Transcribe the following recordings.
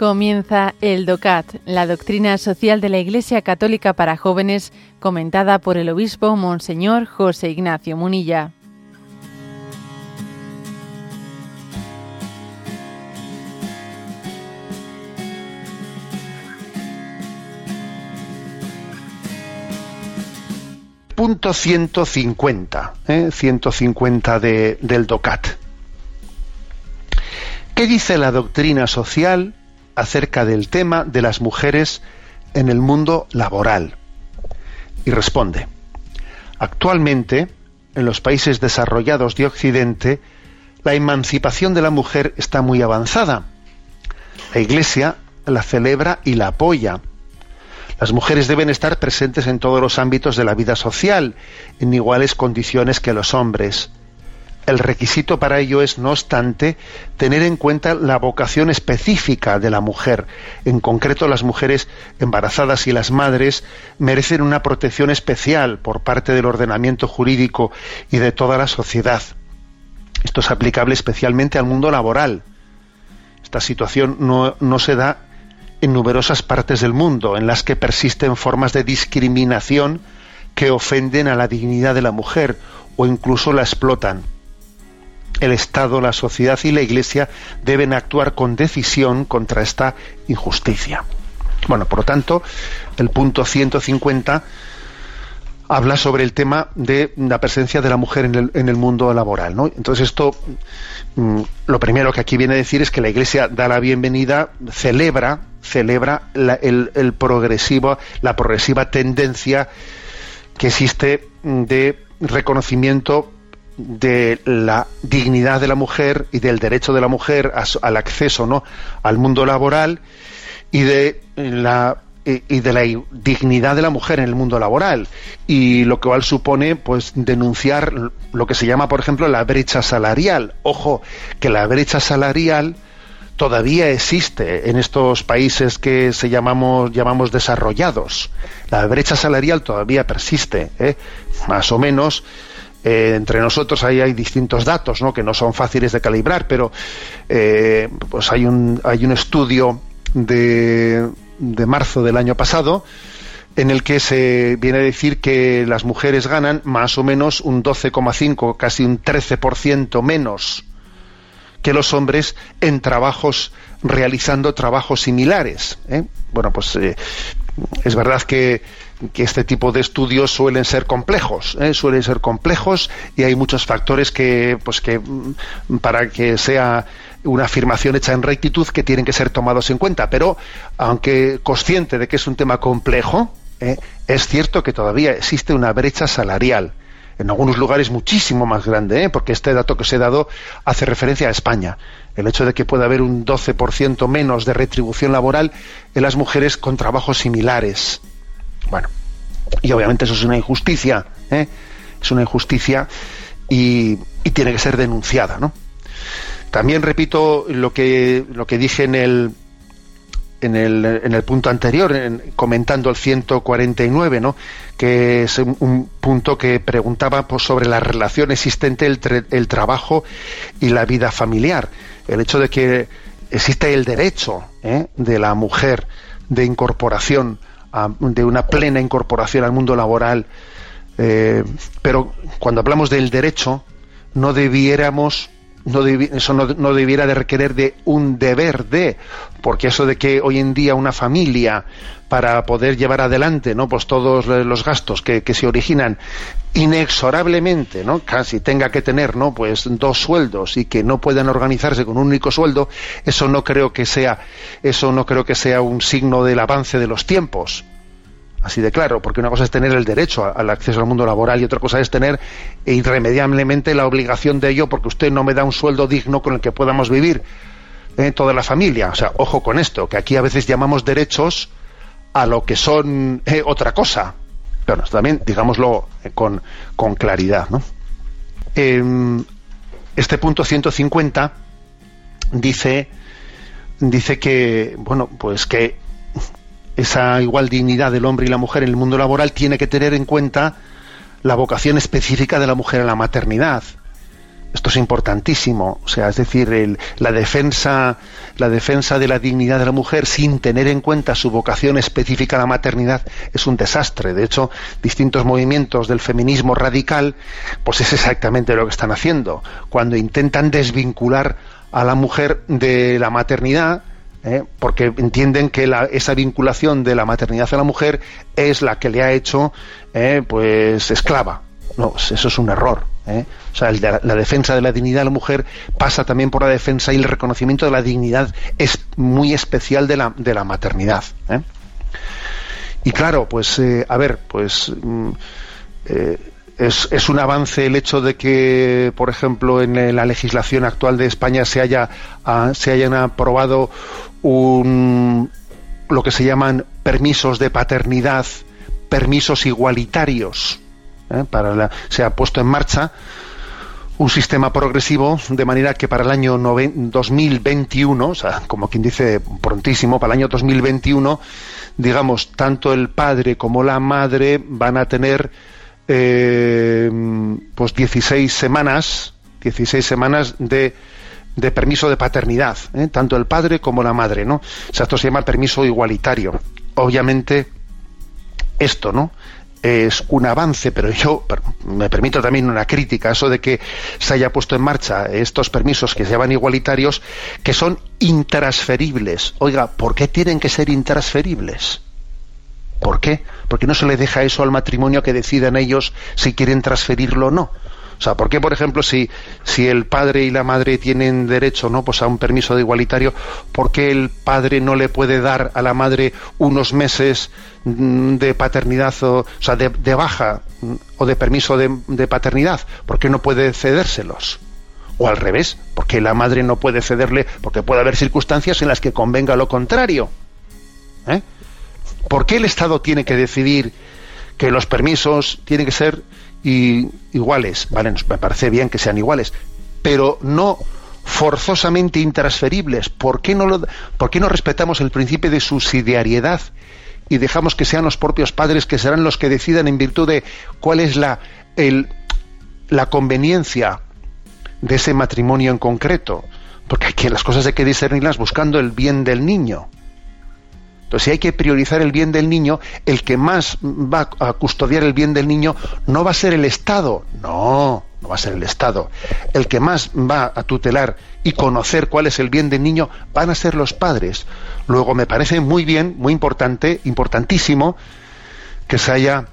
Comienza el DOCAT, la doctrina social de la Iglesia Católica para jóvenes, comentada por el obispo Monseñor José Ignacio Munilla. Punto 150, ¿eh? 150 de, del DOCAT. ¿Qué dice la doctrina social acerca del tema de las mujeres en el mundo laboral. Y responde, actualmente, en los países desarrollados de Occidente, la emancipación de la mujer está muy avanzada. La Iglesia la celebra y la apoya. Las mujeres deben estar presentes en todos los ámbitos de la vida social, en iguales condiciones que los hombres. El requisito para ello es, no obstante, tener en cuenta la vocación específica de la mujer. En concreto, las mujeres embarazadas y las madres merecen una protección especial por parte del ordenamiento jurídico y de toda la sociedad. Esto es aplicable especialmente al mundo laboral. Esta situación no, no se da en numerosas partes del mundo, en las que persisten formas de discriminación que ofenden a la dignidad de la mujer o incluso la explotan el Estado, la sociedad y la Iglesia deben actuar con decisión contra esta injusticia. Bueno, por lo tanto, el punto 150 habla sobre el tema de la presencia de la mujer en el, mundo laboral. ¿no? Entonces esto, mm, lo primero que aquí viene a decir es que la Iglesia da la bienvenida, celebra, celebra el, progresivo, la progresiva tendencia que existe de reconocimiento de la dignidad de la mujer y del derecho de la mujer al acceso ¿no? al mundo laboral y de la y de la dignidad de la mujer en el mundo laboral y lo cual supone pues denunciar lo que se llama por ejemplo la brecha salarial ojo que la brecha salarial todavía existe en estos países que se llamamos llamamos desarrollados la brecha salarial todavía persiste ¿eh? más o menos eh, entre nosotros hay distintos datos ¿no? que no son fáciles de calibrar, pero eh, pues hay un, hay un estudio de, de marzo del año pasado en el que se viene a decir que las mujeres ganan más o menos un 12,5, casi un 13% menos que los hombres en trabajos realizando trabajos similares. ¿eh? Bueno, pues es verdad que que este tipo de estudios suelen ser complejos, ¿eh? suelen ser complejos y hay muchos factores que, pues que mm, para que sea una afirmación hecha en rectitud que tienen que ser tomados en cuenta. Pero aunque consciente de que es un tema complejo, ¿eh? es cierto que todavía existe una brecha salarial. En algunos lugares muchísimo más grande, ¿eh? porque este dato que os he dado hace referencia a España. El hecho de que pueda haber un 12% menos de retribución laboral en las mujeres con trabajos similares. Bueno, y obviamente eso es una injusticia, ¿eh? es una injusticia y, tiene que ser denunciada, ¿no? También repito lo que, lo que dije en el, en el, en el punto anterior, comentando el 149, ¿no? que es un, punto que preguntaba pues, sobre la relación existente entre el trabajo y la vida familiar. El hecho de que existe el derecho ¿eh? de la mujer de incorporación de una plena incorporación al mundo laboral. Eh, pero cuando hablamos del derecho, no debiéramos no eso no, no, debiera de requerir de un deber de, porque eso de que hoy en día una familia para poder llevar adelante, ¿no? Pues todos los gastos que, que se originan inexorablemente, ¿no? Casi tenga que tener, ¿no? Pues dos sueldos y que no puedan organizarse con un único sueldo, eso no creo que sea, eso no creo que sea un signo del avance de los tiempos así de claro, porque una cosa es tener el derecho al acceso al mundo laboral y otra cosa es tener irremediablemente la obligación de ello porque usted no me da un sueldo digno con el que podamos vivir eh, toda la familia. O sea, ojo con esto, que aquí a veces llamamos derechos a lo que son eh, otra cosa. Pero también digámoslo eh, con, con, claridad. ¿no? Em, este punto 150 dice dice que bueno pues que esa igual dignidad del hombre y la mujer en el mundo laboral tiene que tener en cuenta la vocación específica de la mujer en la maternidad. Esto es importantísimo, o sea, es decir, la defensa, la defensa de la dignidad de la mujer sin tener en cuenta su vocación específica a la maternidad es un desastre. De hecho, distintos movimientos del feminismo radical, pues es exactamente lo que están haciendo. Cuando intentan desvincular a la mujer de la maternidad, ¿eh? porque entienden que esa vinculación de la maternidad a la mujer es la que le ha hecho, ¿eh? pues, esclava. No, eso es un error. ¿eh? O sea, la defensa de la dignidad de la mujer pasa también por la defensa y el reconocimiento de la dignidad es muy especial de la, de la maternidad. ¿eh? Y claro, pues, a ver, pues mm, es, un avance el hecho de que, por ejemplo, en la legislación actual de España se haya ah, se hayan aprobado un, lo que se llaman permisos de paternidad, permisos igualitarios. Para se ha puesto en marcha un sistema progresivo de manera que para el año 2021, o sea, como quien dice prontísimo, para el año 2021, digamos, tanto el padre como la madre van a tener eh, pues 16 semanas, 16 semanas de, de permiso de paternidad, ¿eh? tanto el padre como la madre, ¿no? O sea, esto se llama permiso igualitario. Obviamente, esto, ¿no? es un avance, pero yo me permito también una crítica, eso de que se haya puesto en marcha estos permisos que se llaman igualitarios, que son intransferibles. Oiga, ¿por qué tienen que ser intransferibles? ¿Por qué? Porque no se le deja eso al matrimonio que decidan ellos si quieren transferirlo o no. O sea, ¿por qué, por ejemplo, si, si el padre y la madre tienen derecho ¿no? pues a un permiso de igualitario, ¿por qué el padre no le puede dar a la madre unos meses mm, de paternidad, o, o sea, de, baja mm, o de permiso de, paternidad? ¿Por qué no puede cedérselos? O al revés, porque la madre no puede cederle, porque puede haber circunstancias en las que convenga lo contrario. ¿Eh? ¿Por qué el Estado tiene que decidir que los permisos tienen que ser iguales, ¿vale? Me parece bien que sean iguales, pero no forzosamente intransferibles. ¿Por qué no, lo, ¿por qué no respetamos el principio de subsidiariedad y dejamos que sean los propios padres que serán los que decidan en virtud de cuál es la, el, la conveniencia de ese matrimonio en concreto? Porque aquí las cosas hay que discernirlas buscando el bien del niño. Entonces, si hay que priorizar el bien del niño, el que más va a custodiar el bien del niño no va a ser el Estado, no, no va a ser el Estado. El que más va a tutelar y conocer cuál es el bien del niño van a ser los padres. Luego, me parece muy bien, muy importante, importantísimo, que se haya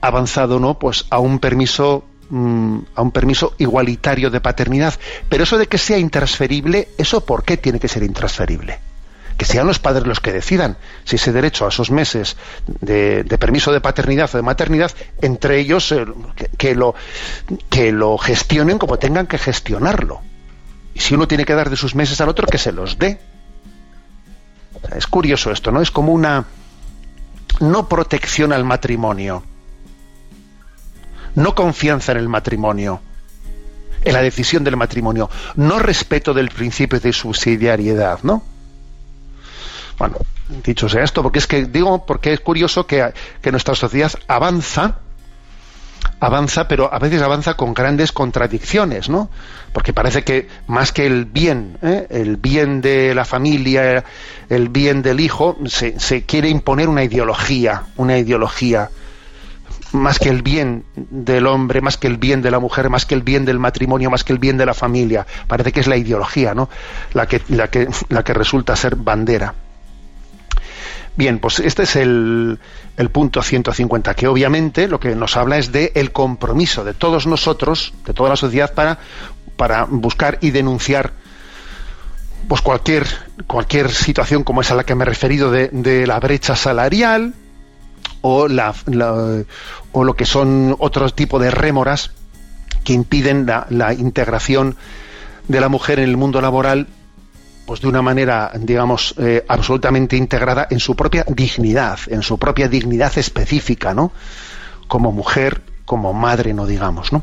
avanzado, ¿no? Pues a un permiso mm, a un permiso igualitario de paternidad. Pero eso de que sea intransferible, ¿eso por qué tiene que ser intransferible? Que sean los padres los que decidan si ese derecho a esos meses de, permiso de paternidad o de maternidad, entre ellos eh, que, lo, que lo gestionen como tengan que gestionarlo. Y si uno tiene que dar de sus meses al otro, que se los dé. es curioso esto, ¿no? Es como una no protección al matrimonio, no confianza en el matrimonio, en la decisión del matrimonio, no respeto del principio de subsidiariedad, ¿no? Bueno, dicho sea esto, porque es que digo, porque es curioso que, nuestra sociedad avanza, avanza, pero a veces avanza con grandes contradicciones, ¿no? Porque parece que más que el bien, ¿eh? el bien de la familia, el bien del hijo, se, se, quiere imponer una ideología, una ideología más que el bien del hombre, más que el bien de la mujer, más que el bien del matrimonio, más que el bien de la familia. Parece que es la ideología, ¿no? La que, la que, la que resulta ser bandera. Bien, pues este es el, el, punto 150, que obviamente lo que nos habla es de el compromiso de todos nosotros, de toda la sociedad, para, para buscar y denunciar pues cualquier, cualquier situación como esa a la que me he referido de, la brecha salarial o, la, o lo que son otros tipos de rémoras que impiden la integración de la mujer en el mundo laboral pues de una manera, digamos, eh, absolutamente integrada en su propia dignidad, en su propia dignidad específica, ¿no? Como mujer, como madre, no digamos, ¿no?